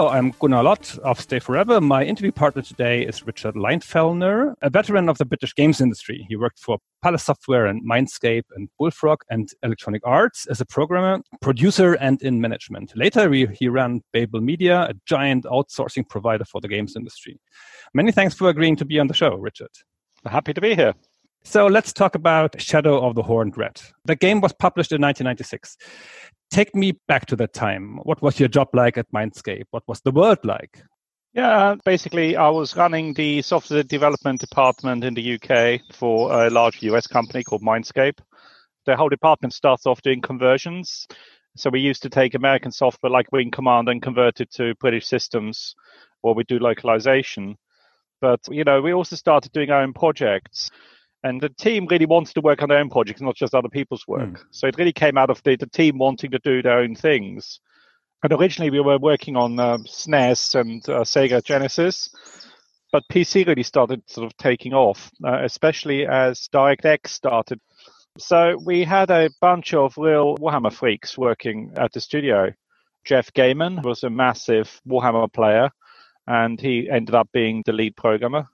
Hello, I'm Gunnar Lott of Stay Forever. My interview partner today is Richard Leinfellner, a veteran of the British games industry. He worked for Palace Software and Mindscape and Bullfrog and Electronic Arts as a programmer, producer, and in management. Later, he ran Babel Media, a giant outsourcing provider for the games industry. Many thanks for agreeing to be on the show, Richard. Happy to be here. So let's talk about Shadow of the Horned Rat. The game was published in 1996 take me back to that time. What was your job like at Mindscape? What was the world like? Yeah, basically, I was running the software development department in the UK for a large US company called Mindscape. The whole department starts off doing conversions. So we used to take American software like Wing Commander and convert it to British systems, or we do localization. But you know, we also started doing our own projects. And the team really wanted to work on their own projects, not just other people's work. Mm. So it really came out of the, the team wanting to do their own things. And originally we were working on uh, SNES and uh, Sega Genesis, but PC really started sort of taking off, uh, especially as DirectX started. So we had a bunch of real Warhammer freaks working at the studio. Jeff Gaiman was a massive Warhammer player, and he ended up being the lead programmer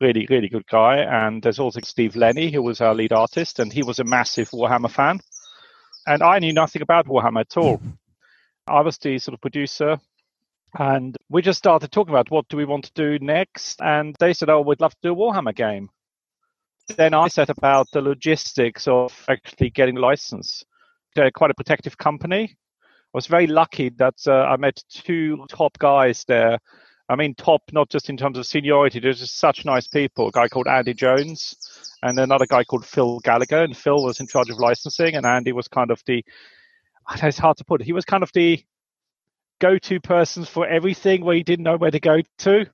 really, really good guy. And there's also Steve Lenny, who was our lead artist, and he was a massive Warhammer fan. And I knew nothing about Warhammer at all. I was the sort of producer, and we just started talking about what do we want to do next. And they said, "Oh, we'd love to do a Warhammer game." Then I set about the logistics of actually getting license. They're quite a protective company. I was very lucky that uh, I met two top guys there I mean, top not just in terms of seniority. There's just such nice people. A guy called Andy Jones, and another guy called Phil Gallagher. And Phil was in charge of licensing, and Andy was kind of the. It's hard to put. it, He was kind of the go-to person for everything where he didn't know where to go to.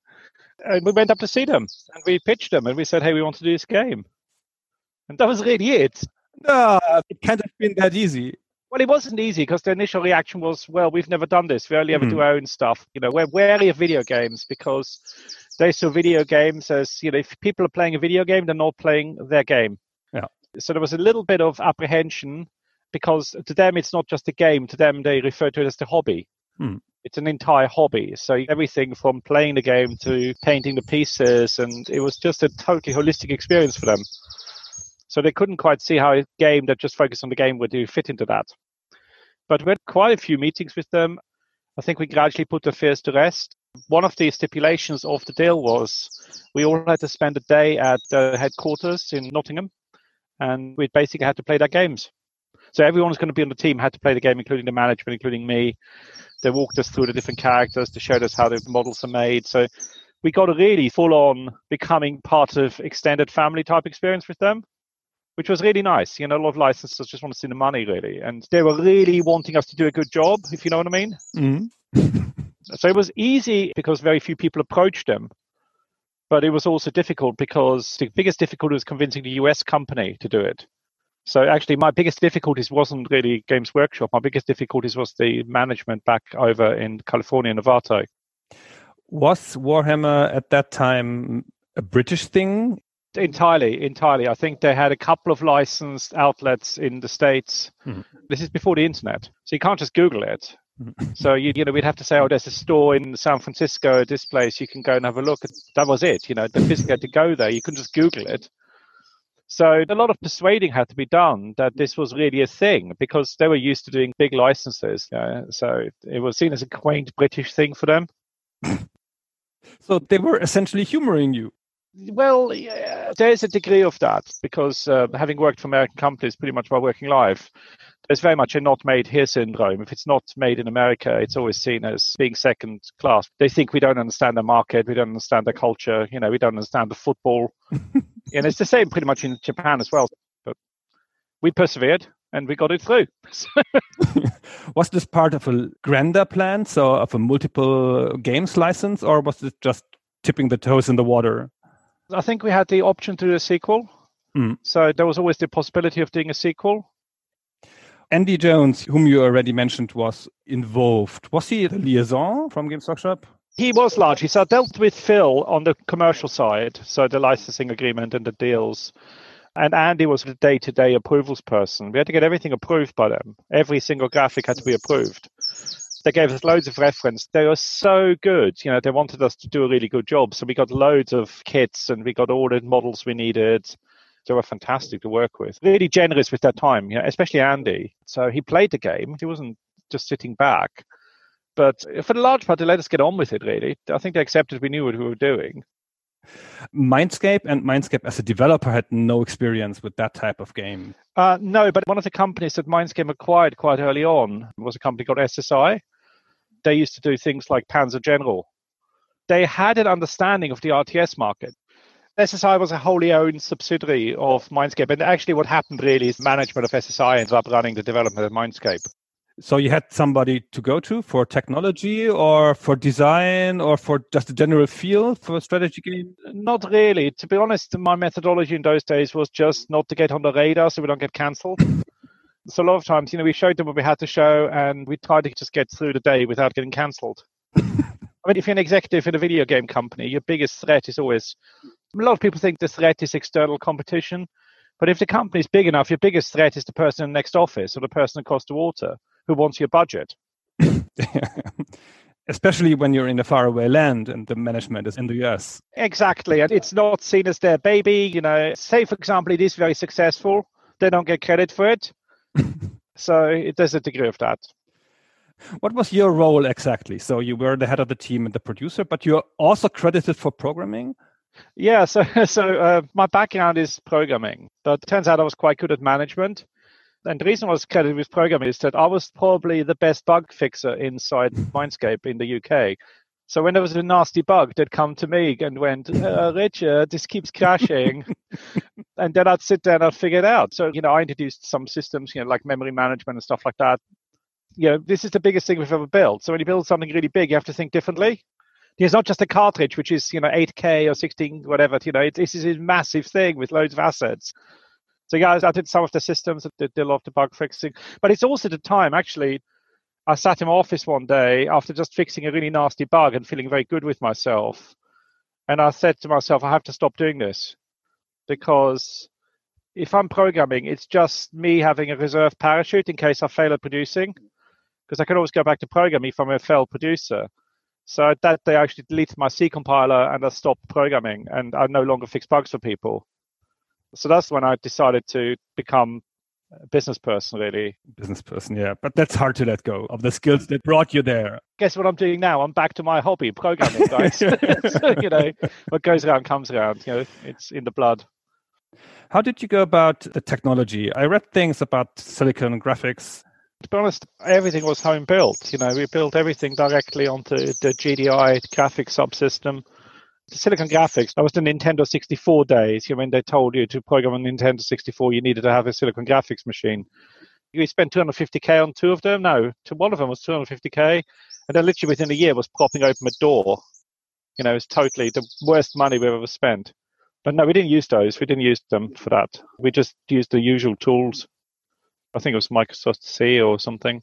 And we went up to see them, and we pitched them, and we said, "Hey, we want to do this game." And that was really it. No, it can't have been that easy. Well, it wasn't easy because the initial reaction was, well, we've never done this. We only ever mm. do hmm. our own stuff. You know, we're wary of video games because they saw video games as, you know, if people are playing a video game, they're not playing their game. Yeah. So there was a little bit of apprehension because to them, it's not just a game. To them, they refer to it as the hobby. Mm. It's an entire hobby. So everything from playing the game to painting the pieces. And it was just a totally holistic experience for them. So they couldn't quite see how a game that just focused on the game would do fit into that. But we had quite a few meetings with them. I think we gradually put the fears to rest. One of the stipulations of the deal was we all had to spend a day at the headquarters in Nottingham, and we basically had to play their games. So everyone was going to be on the team had to play the game, including the management, including me. They walked us through the different characters to show us how the models are made. So we got a really full on becoming part of extended family type experience with them which was really nice. You know, a lot of licensors just want to see the money, really, and they were really wanting us to do a good job, if you know what I mean. Mm-hmm. so it was easy because very few people approached them, but it was also difficult because the biggest difficulty was convincing the US company to do it. So actually, my biggest difficulties wasn't really Games Workshop. My biggest difficulties was the management back over in California, Novato. Was Warhammer at that time a British thing entirely, entirely. I think they had a couple of licensed outlets in the states. Mm-hmm. This is before the internet, so you can't just Google it. Mm-hmm. So you, you know we'd have to say, oh, there's a store in San Francisco at this place. You can go and have a look. That was it. You know, the physically had to go there. You couldn't just Google it. So a lot of persuading had to be done that this was really a thing because they were used to doing big licenses. You know, so it was seen as a quaint British thing for them. so they were essentially humoring you. Well, yeah, there's a degree of that because uh, having worked for American companies pretty much my working life, there's very much a not made here syndrome. If it's not made in America, it's always seen as being second class. They think we don't understand the market, we don't understand the culture, you know, we don't understand the football. and it's the same pretty much in Japan as well. But we persevered and we got it through. was this part of a grander plan, so of a multiple games license, or was it just tipping the toes in the water? I think we had the option to do a sequel. Mm. So there was always the possibility of doing a sequel. Andy Jones, whom you already mentioned, was involved. Was he the liaison from Games Workshop? He was largely. So I dealt with Phil on the commercial side, so the licensing agreement and the deals. And Andy was the day to day approvals person. We had to get everything approved by them. Every single graphic had to be approved. They gave us loads of reference. They were so good. You know, they wanted us to do a really good job. So we got loads of kits and we got all the models we needed. They were fantastic to work with. Really generous with their time, you know, especially Andy. So he played the game. He wasn't just sitting back. But for the large part, they let us get on with it, really. I think they accepted we knew what we were doing. Mindscape and Mindscape as a developer had no experience with that type of game. Uh, no, but one of the companies that Mindscape acquired quite early on was a company called SSI. They used to do things like Panzer General. They had an understanding of the RTS market. SSI was a wholly owned subsidiary of Mindscape. And actually, what happened really is management of SSI ended up running the development of Mindscape. So you had somebody to go to for technology or for design or for just a general feel for a strategy game? Not really. To be honest, my methodology in those days was just not to get on the radar so we don't get cancelled. So a lot of times, you know, we showed them what we had to show and we tried to just get through the day without getting cancelled. I mean, if you're an executive in a video game company, your biggest threat is always a lot of people think the threat is external competition. But if the company is big enough, your biggest threat is the person in the next office or the person across the water who wants your budget. Especially when you're in a faraway land and the management is in the US. Exactly. And it's not seen as their baby. You know, say, for example, it is very successful, they don't get credit for it. So it, there's a degree of that. What was your role exactly? So you were the head of the team and the producer, but you're also credited for programming? Yeah, so so uh, my background is programming, but it turns out I was quite good at management. And the reason I was credited with programming is that I was probably the best bug fixer inside Mindscape in the UK. So when there was a nasty bug, they'd come to me and went, uh, Richard, this keeps crashing. and then I'd sit there and I'd figure it out. So, you know, I introduced some systems, you know, like memory management and stuff like that. You know, this is the biggest thing we've ever built. So when you build something really big, you have to think differently. It's not just a cartridge, which is, you know, 8K or 16, whatever, you know, it, this is a massive thing with loads of assets. So yeah, I did some of the systems, did, did a lot of the bug fixing, but it's also the time actually. I sat in my office one day after just fixing a really nasty bug and feeling very good with myself, and I said to myself, I have to stop doing this because if I'm programming, it's just me having a reserve parachute in case I fail at producing, because I can always go back to programming if I'm a failed producer. So that day, I actually deleted my C compiler and I stopped programming, and I no longer fix bugs for people so that's when I decided to become business person, really. Business person, yeah. But that's hard to let go of the skills that brought you there. Guess what I'm doing now? I'm back to my hobby, programming, guys. so, you know, what goes around comes around. You know, it's in the blood. How did you go about the technology? I read things about silicon graphics. To be honest, everything was home built. You know, we built everything directly onto the GDI graphics subsystem Silicon Graphics, that was the Nintendo 64 days. You when they told you to program a Nintendo 64, you needed to have a Silicon Graphics machine. We spent 250k on two of them. No, to one of them was 250k, and then literally within a year was propping open a door. You know, it's totally the worst money we've ever spent. But no, we didn't use those. We didn't use them for that. We just used the usual tools. I think it was Microsoft C or something.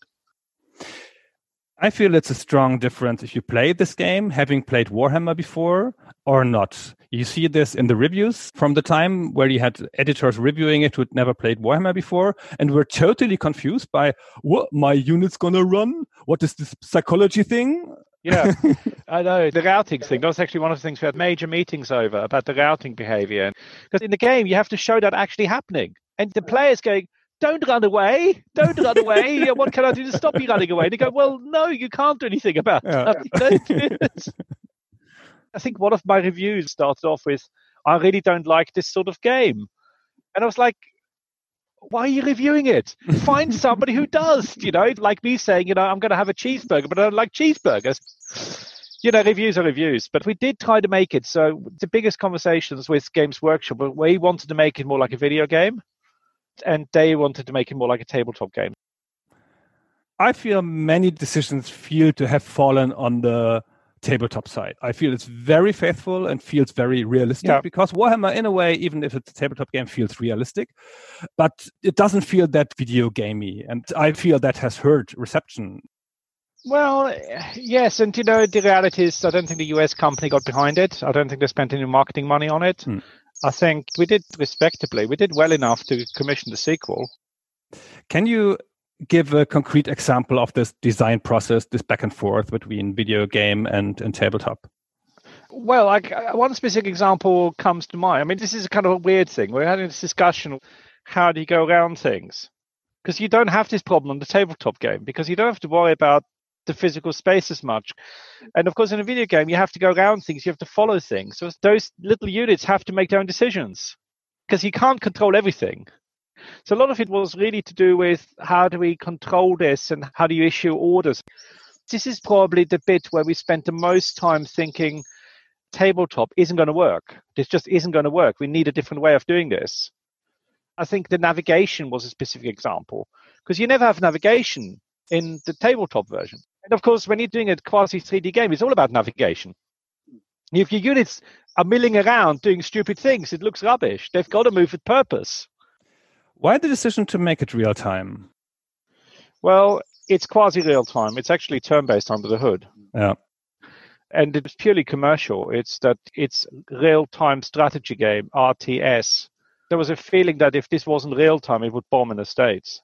I feel it's a strong difference if you play this game, having played Warhammer before or not. You see this in the reviews from the time where you had editors reviewing it who'd never played Warhammer before and were totally confused by what my unit's gonna run. What is this psychology thing? Yeah, I know. The routing thing, that's actually one of the things we had major meetings over about the routing behavior. Because in the game, you have to show that actually happening. And the players going, don't run away. Don't run away. what can I do to stop you running away? And they go, well, no, you can't do anything about yeah. that. I think one of my reviews started off with, I really don't like this sort of game. And I was like, why are you reviewing it? Find somebody who does, you know, like me saying, you know, I'm going to have a cheeseburger, but I don't like cheeseburgers. You know, reviews are reviews, but we did try to make it. So the biggest conversations with Games Workshop, we wanted to make it more like a video game and they wanted to make it more like a tabletop game. I feel many decisions feel to have fallen on the tabletop side. I feel it's very faithful and feels very realistic Yeah. because Warhammer, in a way, even if it's a tabletop game, feels realistic, but it doesn't feel that video gamey. And I feel that has hurt reception. Well, yes, and you know the reality is, I don't think the US company got behind it. I don't think they spent any marketing money on it. Hmm. I think we did respectably. We did well enough to commission the sequel. Can you give a concrete example of this design process, this back and forth between video game and, and tabletop? Well, I, I- uh, one specific example comes to mind. I mean, this is kind of a weird thing. We're having this discussion: how do you go around things? Because you don't have this problem on the tabletop game because you don't have to worry about the physical space as much. And of course, in a video game, you have to go around things. You have to follow things. So those little units have to make their own decisions because you can't control everything. So a lot of it was really to do with how do we control this and how do you issue orders. This is probably the bit where we spent the most time thinking tabletop isn't going to work. This just isn't going to work. We need a different way of doing this. I think the navigation was a specific example because you never have navigation in the tabletop version. And of course, when you're doing a quasi 3D game, it's all about navigation. If your units are milling around doing stupid things, it looks rubbish. They've got to move with purpose. Why the decision to make it real time? Well, it's quasi real time. It's actually turn based under the hood. Yeah. and it's purely commercial. It's that it's real time strategy game RTS. There was a feeling that if this wasn't real time, it would bomb in the states.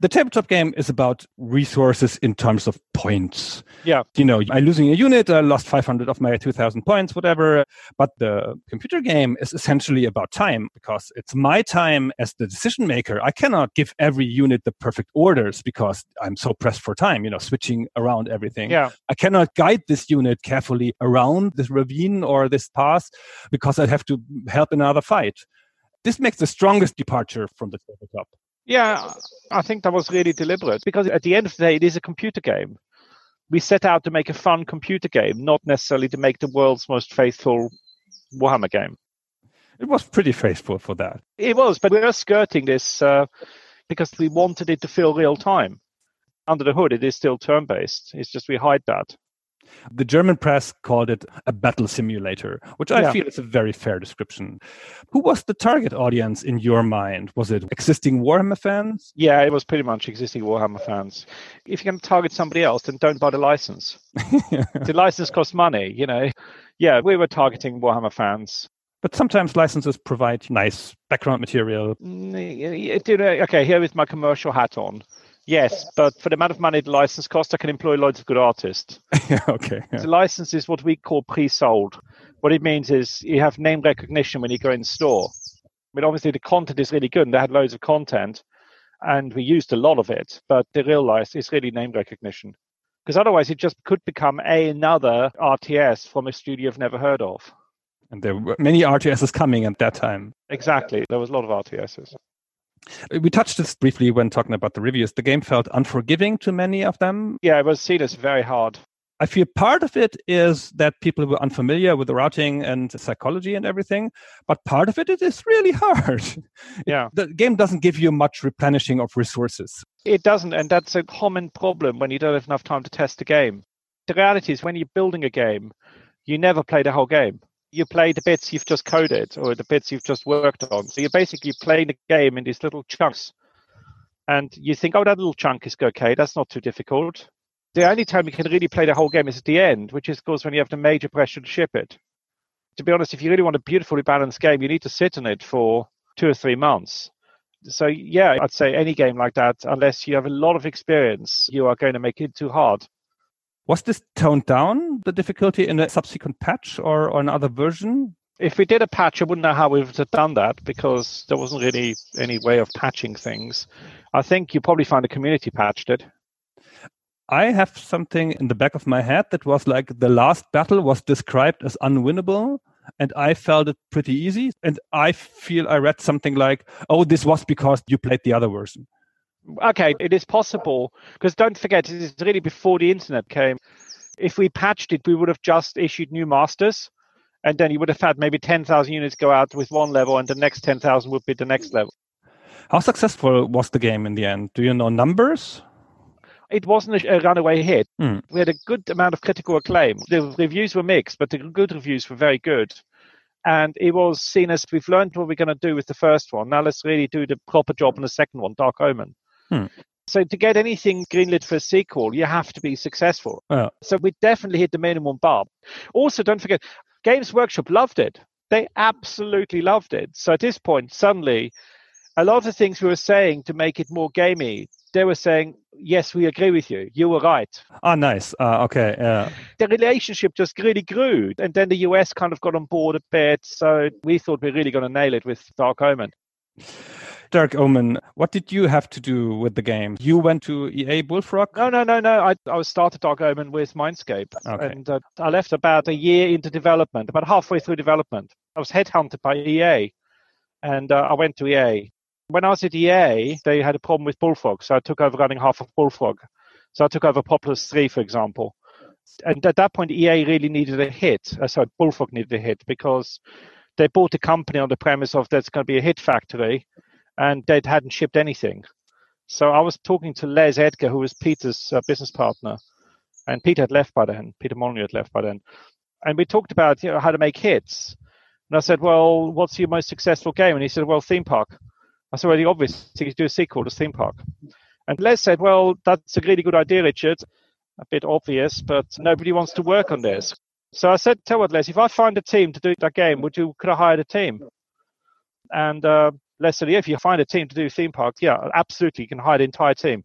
The tabletop game is about resources in terms of points. Yeah. You know, I'm losing a unit, I lost 500 of my 2000 points, whatever. But the computer game is essentially about time because it's my time as the decision maker. I cannot give every unit the perfect orders because I'm so pressed for time, you know, switching around everything. Yeah, I cannot guide this unit carefully around this ravine or this pass because I have to help another fight. This makes the strongest departure from the tabletop. Yeah. I think that was really deliberate because at the end of the day, it is a computer game. We set out to make a fun computer game, not necessarily to make the world's most faithful Warhammer game. It was pretty faithful for that. It was, but we were skirting this uh, because we wanted it to feel real time. Under the hood, it is still turn based. It's just we hide that. The German press called it a battle simulator, which I Yeah. feel is a very fair description. Who was the target audience in your mind? Was it existing Warhammer fans? Yeah, it was pretty much existing Warhammer fans. If you're going to target somebody else, then don't buy the license. the license costs money, you know. Yeah, we were targeting Warhammer fans. But sometimes licenses provide nice background material. Mm, y- y- you know, Okay, here with my commercial hat on. Yes, but for the amount of money the license costs, I can employ loads of good artists. okay. yeah. The license is what we call pre-sold. What it means is you have name recognition when you go in store. I mean, obviously the content is really good, and they had loads of content, and we used a lot of it. But the real life is really name recognition, because otherwise it just could become a another RTS from a studio you've never heard of. And there were many RTSs coming at that time. Exactly, there was a lot of RTSs. We touched this briefly when talking about the reviews. The game felt unforgiving to many of them. Yeah, it was seen as very hard. I feel part of it is that people were unfamiliar with the routing and psychology and everything, but part of it, it is really hard. Yeah. the game doesn't give you much replenishing of resources. It doesn't, and that's a common problem when you don't have enough time to test a game. The reality is, when you're building a game, you never play the whole game. You play the bits you've just coded or the bits you've just worked on. So you're basically playing the game in these little chunks. And you think, oh, that little chunk is okay. That's not too difficult. The only time you can really play the whole game is at the end, which is, of course, when you have the major pressure to ship it. To be honest, if you really want a beautifully balanced game, you need to sit on it for two or three months so yeah, I'd say any game like that, unless you have a lot of experience, you are going to make it too hard. Was this toned down, the difficulty in a subsequent patch or, or another version? If we did a patch, I wouldn't know how we would have done that because there wasn't really any way of patching things. I think you probably find a community patched it. I have something in the back of my head that was like the last battle was described as unwinnable, and I felt it pretty easy. And I feel I read something like, oh, this was because you played the other version. Okay, it is possible because don't forget, it is really before the internet came. If we patched it, we would have just issued new masters, and then you would have had maybe 10,000 units go out with one level, and the next 10,000 would be the next level. How successful was the game in the end? Do you know numbers? It wasn't a, a runaway hit. Mm. We had a good amount of critical acclaim. The reviews were mixed, but the good reviews were very good. And it was seen as we've learned what we're going to do with the first one. Now let's really do the proper job on the second one, Dark Omen. Hmm. So to get anything greenlit for a sequel, you have to be successful. Yeah. So we definitely hit the minimum bar. Also, don't forget, Games Workshop loved it. They absolutely loved it. So at this point, suddenly, a lot of the things we were saying to make it more gamey, they were saying, "Yes, we agree with you. You were right." Ah, nice. Uh, okay. Yeah. The relationship just really grew, and then the US kind of got on board a bit. So we thought we are really going to nail it with Dark Omen. Dark Omen. What did you have to do with the game? You went to EA Bullfrog. No, no, no, no. I, I started Dark Omen with Mindscape, Okay. and uh, I left about a year into development, about halfway through development. I was headhunted by EA, and uh, I went to EA. When I was at EA, they had a problem with Bullfrog, so I took over running half of Bullfrog. So I took over Populous 3, for example. And at that point, EA really needed a hit. Uh, sorry, Bullfrog needed a hit because they bought the company on the premise of there's going to be a hit factory, and they hadn't shipped anything. So I was talking to Les Edgar, who was Peter's uh, business partner, and Peter had left by then. Peter Molyneux had left by then, and we talked about you know how to make hits. And I said, "Well, what's your most successful game?" And he said, "Well, Theme Park." I said, "Well, the obvious thing is do a sequel to Theme Park." And Les said, "Well, that's a really good idea, Richard. A bit obvious, but nobody wants to work on this." So I said, "Tell what, Les, if I find a team to do that game, would you could I hire a team?" And uh, Said, "Yeah, if you find a team to do Theme Park, yeah, absolutely, you can hire the entire team."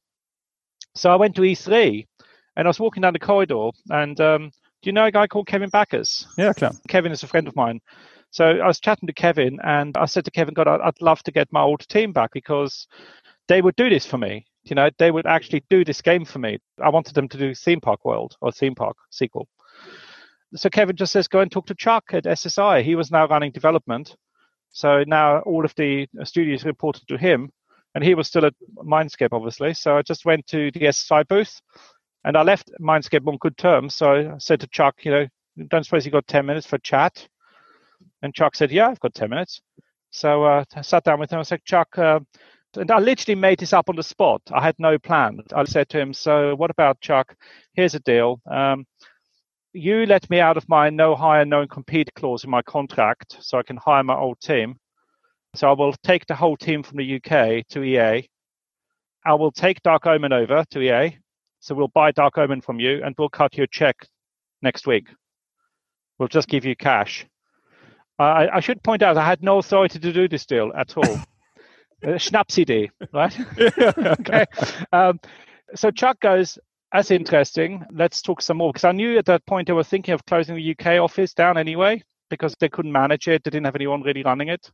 So I went to E3, and I was walking down the corridor, and um, do you know a guy called Kevin Backus? Yeah, klar. Kevin is a friend of mine. So I was chatting to Kevin, and I said to Kevin, God, I'd love to get my old team back because they would do this for me. You know, they would actually do this game for me. I wanted them to do Theme Park World or Theme Park sequel. So Kevin just says, go and talk to Chuck at SSI. He was now running development. So now all of the studios reported to him, and he was still at Mindscape, obviously. So I just went to the SSI booth, and I left Mindscape on good terms. So I said to Chuck, you know, don't suppose you got 10 minutes for chat? And Chuck said, yeah, I've got 10 minutes. So uh, I sat down with him. I said, Chuck, uh, and I literally made this up on the spot. I had no plan. I said to him, so what about Chuck? Here's a deal. Um, you let me out of my no hire, no compete clause in my contract so I can hire my old team. So I will take the whole team from the UK to EA. I will take Dark Omen over to EA. So we'll buy Dark Omen from you and we'll cut you a check next week. We'll just give you cash. I, I should point out I had no authority to do this deal at all. uh, Schnapsidee, right? okay. Um, so Chuck goes, that's interesting. Let's talk some more. Because I knew at that point they were thinking of closing the UK office down anyway because they couldn't manage it. They didn't have anyone really running it.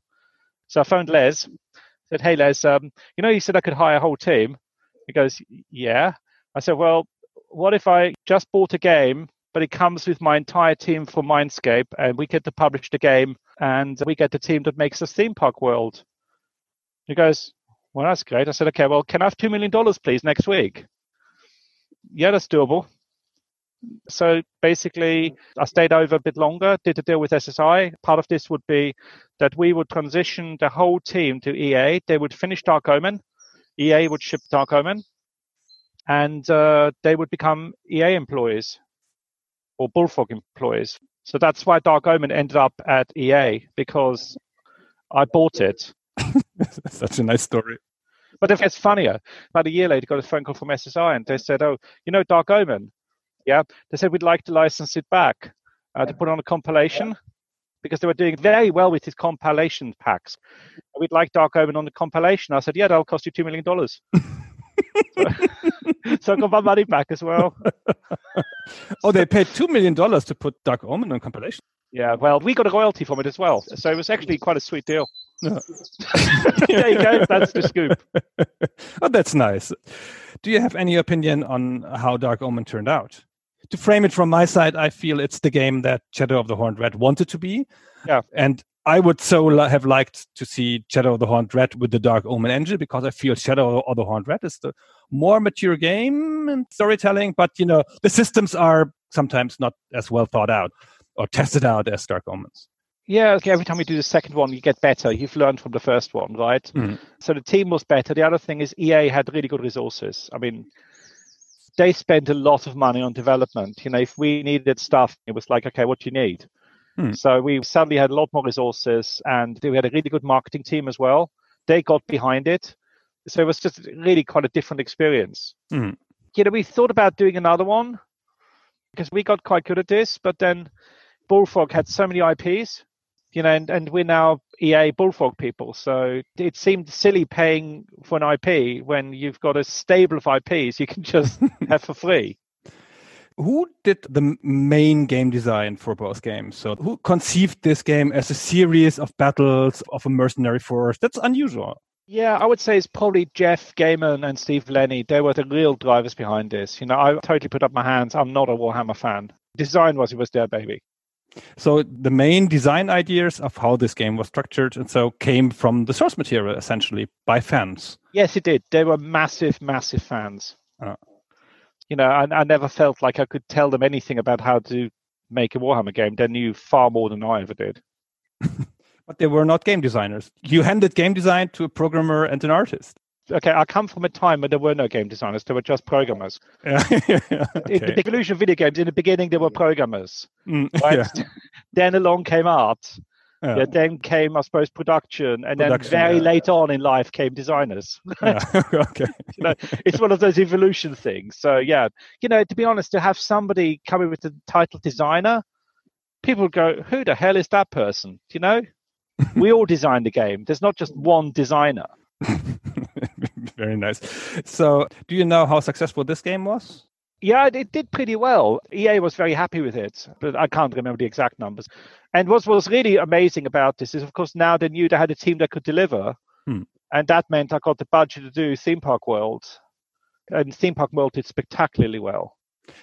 So I phoned Les, said, Hey, Les, um, you know, you said I could hire a whole team. He goes, Yeah. I said, Well, what if I just bought a game, but it comes with my entire team for Mindscape and we get to publish the game and we get the team that makes us theme park world? He goes, Well, that's great. I said, Okay, well, can I have $2 million, please, next week? Yeah, that's doable. So basically, I stayed over a bit longer, did a deal with SSI. Part of this would be that we would transition the whole team to EA. They would finish Dark Omen. EA would ship Dark Omen. And uh, they would become EA employees or Bullfrog employees. So that's why Dark Omen ended up at EA because I bought it. Such a nice story. But it gets funnier. About a year later, got a phone call from SSI, and they said, "Oh, you know Dark Omen? Yeah." They said we'd like to license it back uh, to put on a compilation because they were doing very well with his compilation packs. We'd like Dark Omen on the compilation. I said, "Yeah, that'll cost you two million dollars." so, so I got my money back as well. oh, they paid two million dollars to put Dark Omen on compilation. Yeah, well, we got a royalty from it as well, so it was actually quite a sweet deal. Yeah. there you go. That's the scoop. oh, that's nice. Do you have any opinion on how Dark Omen turned out? To frame it from my side, I feel it's the game that Shadow of the Horned Rat wanted to be. Yeah. And I would so li- have liked to see Shadow of the Horned Rat with the Dark Omen engine because I feel Shadow of the Horned Rat is the more mature game and storytelling, but you know the systems are sometimes not as well thought out or tested out as Dark Omens. Yeah, okay, every time you do the second one, you get better. You've learned from the first one, right? Mhm. So the team was better. The other thing is EA had really good resources. I mean, they spent a lot of money on development. You know, if we needed stuff, it was like, okay, what do you need? Hmm. So we suddenly had a lot more resources and we had a really good marketing team as well. They got behind it. So it was just really quite a different experience. Hmm. You know, we thought about doing another one because we got quite good at this, but then Bullfrog had so many IPs, you know, and, and we're now EA Bullfrog people. So it seemed silly paying for an IP when you've got a stable of IPs you can just have for free. Who did the main game design for both games? So, who conceived this game as a series of battles of a mercenary force? That's unusual. Yeah, I would say it's probably Jeff Gaiman and Steve Lenny. They were the real drivers behind this. You know, I totally put up my hands. I'm not a Warhammer fan. Design was it was their baby. So the main design ideas of how this game was structured and so came from the source material essentially by fans. Yes, it did. They were massive, massive fans. Oh. You know, I, I never felt like I could tell them anything about how to make a Warhammer game. They knew far more than I ever did. but they were not game designers. You handed game design to a programmer and an artist. Okay, I come from a time when there were no game designers; there were just programmers. Yeah. In the evolution of video games, in the beginning, there were programmers. Mm, Right? yeah. then along came art. Yeah. Yeah, then came, I suppose, production, and Production, then very yeah. late on in life came designers. Yeah. okay. you know, it's one of those evolution things. So yeah, you know, to be honest, to have somebody coming with the title designer, people go, "Who the hell is that person?" You know, we all design the game. There's not just one designer. Very nice. So, do you know how successful this game was? Yeah, it, did pretty well. EA was very happy with it, but I can't remember the exact numbers. And what was really amazing about this is, of course, now they knew they had a team that could deliver, Hmm. and that meant I got the budget to do Theme Park World, and Theme Park World did spectacularly well.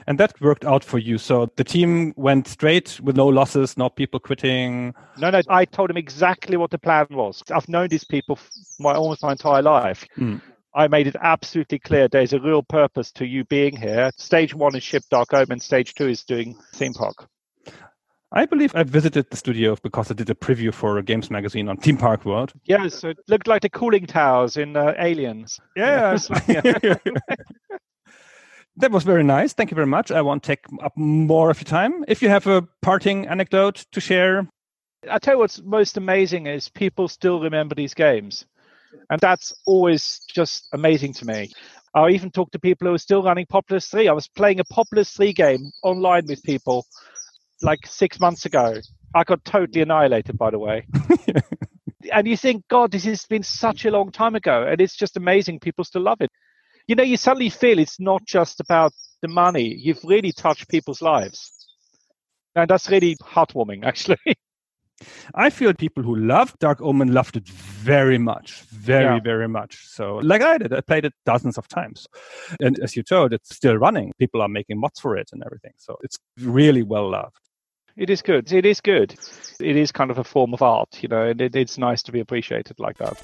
And that worked out for you. So the team went straight with no losses, no people quitting. No, no, I told them exactly what the plan was. I've known these people my almost my entire life. Hmm. I made it absolutely clear there's a real purpose to you being here. Stage one is Ship Dark Omen. Stage two is doing Theme Park. I believe I visited the studio because I did a preview for a games magazine on Theme Park World. Yeah, so it looked like the cooling towers in uh, Aliens. Yeah. that was very nice. Thank you very much. I won't take up more of your time. If you have a parting anecdote to share, I tell you what's most amazing is people still remember these games. And that's always just amazing to me. I even talk to people who are still running Populous 3. I was playing a Populous 3 game online with people like six months ago. I got totally annihilated, by the way. and you think, God, this has been such a long time ago. And it's just amazing. People still love it. You know, you suddenly feel it's not just about the money, you've really touched people's lives. And that's really heartwarming, actually. I feel people who loved Dark Omen loved it very much, very, Yeah. very much. So, like I did, I played it dozens of times. And as you told, it's still running. People are making mods for it and everything. So, it's really well loved. It is good. It is good. It is kind of a form of art, you know, and it, it's nice to be appreciated like that.